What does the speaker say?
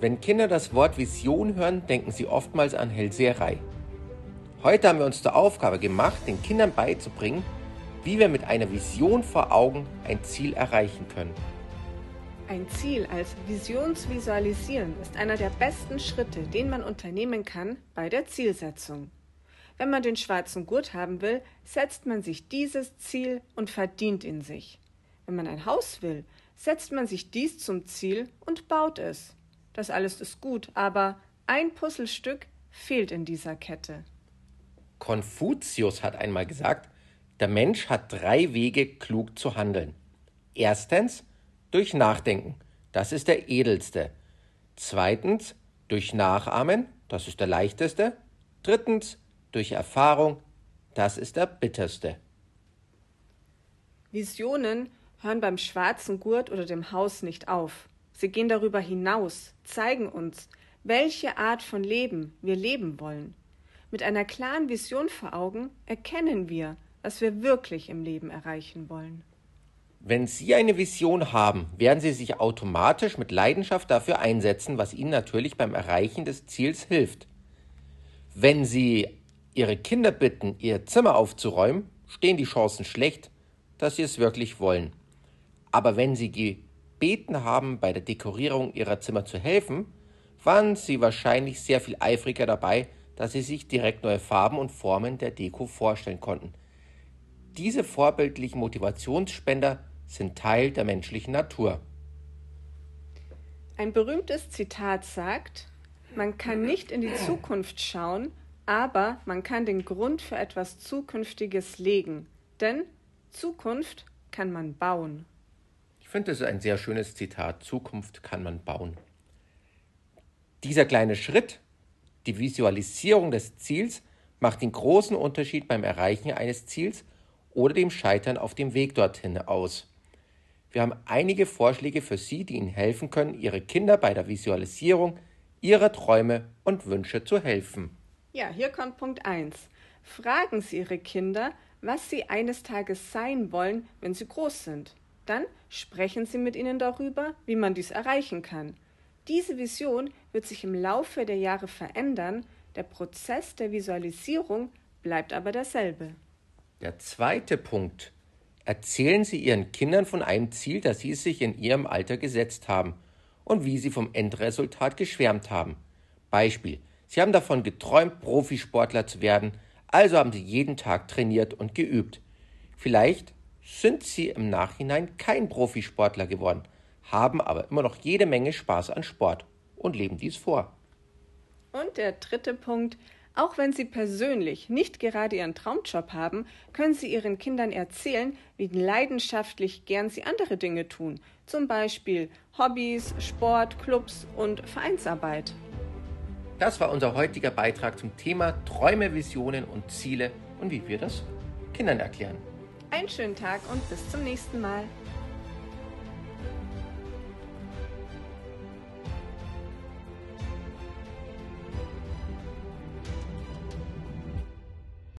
Wenn Kinder das Wort Vision hören, denken sie oftmals an Hellseherei. Heute haben wir uns zur Aufgabe gemacht, den Kindern beizubringen, wie wir mit einer Vision vor Augen ein Ziel erreichen können. Ein Ziel als Visionsvisualisieren ist einer der besten Schritte, den man unternehmen kann bei der Zielsetzung. Wenn man den schwarzen Gurt haben will, setzt man sich dieses Ziel und verdient in sich. Wenn man ein Haus will, setzt man sich dies zum Ziel und baut es. Das alles ist gut, aber ein Puzzlestück fehlt in dieser Kette. Konfuzius hat einmal gesagt, der Mensch hat drei Wege, klug zu handeln. Erstens durch Nachdenken, das ist der edelste. Zweitens durch Nachahmen, das ist der leichteste. Drittens durch Erfahrung, das ist der bitterste. Visionen hören beim schwarzen Gurt oder dem Haus nicht auf. Sie gehen darüber hinaus, zeigen uns, welche Art von Leben wir leben wollen. Mit einer klaren Vision vor Augen erkennen wir, was wir wirklich im Leben erreichen wollen. Wenn Sie eine Vision haben, werden Sie sich automatisch mit Leidenschaft dafür einsetzen, was Ihnen natürlich beim Erreichen des Ziels hilft. Wenn Sie Ihre Kinder bitten, Ihr Zimmer aufzuräumen, stehen die Chancen schlecht, dass Sie es wirklich wollen. Aber wenn Sie gebeten haben, bei der Dekorierung ihrer Zimmer zu helfen, waren sie wahrscheinlich sehr viel eifriger dabei, dass sie sich direkt neue Farben und Formen der Deko vorstellen konnten. Diese vorbildlichen Motivationsspender sind Teil der menschlichen Natur. Ein berühmtes Zitat sagt, man kann nicht in die Zukunft schauen, aber man kann den Grund für etwas Zukünftiges legen, denn Zukunft kann man bauen. Ich finde, ist ein sehr schönes Zitat. Zukunft kann man bauen. Dieser kleine Schritt, die Visualisierung des Ziels, macht den großen Unterschied beim Erreichen eines Ziels oder dem Scheitern auf dem Weg dorthin aus. Wir haben einige Vorschläge für Sie, die Ihnen helfen können, Ihre Kinder bei der Visualisierung ihrer Träume und Wünsche zu helfen. Ja, hier kommt Punkt 1. Fragen Sie Ihre Kinder, was sie eines Tages sein wollen, wenn sie groß sind. Dann sprechen Sie mit ihnen darüber, wie man dies erreichen kann. Diese Vision wird sich im Laufe der Jahre verändern, der Prozess der Visualisierung bleibt aber derselbe. Der zweite Punkt. Erzählen Sie Ihren Kindern von einem Ziel, das Sie sich in Ihrem Alter gesetzt haben und wie Sie vom Endresultat geschwärmt haben. Beispiel. Sie haben davon geträumt, Profisportler zu werden, also haben Sie jeden Tag trainiert und geübt. Vielleicht sind sie im Nachhinein kein Profisportler geworden, haben aber immer noch jede Menge Spaß an Sport und leben dies vor. Und der dritte Punkt, auch wenn Sie persönlich nicht gerade Ihren Traumjob haben, können Sie Ihren Kindern erzählen, wie leidenschaftlich gern Sie andere Dinge tun, zum Beispiel Hobbys, Sport, Clubs und Vereinsarbeit. Das war unser heutiger Beitrag zum Thema Träume, Visionen und Ziele und wie wir das Kindern erklären. Einen schönen Tag und bis zum nächsten Mal.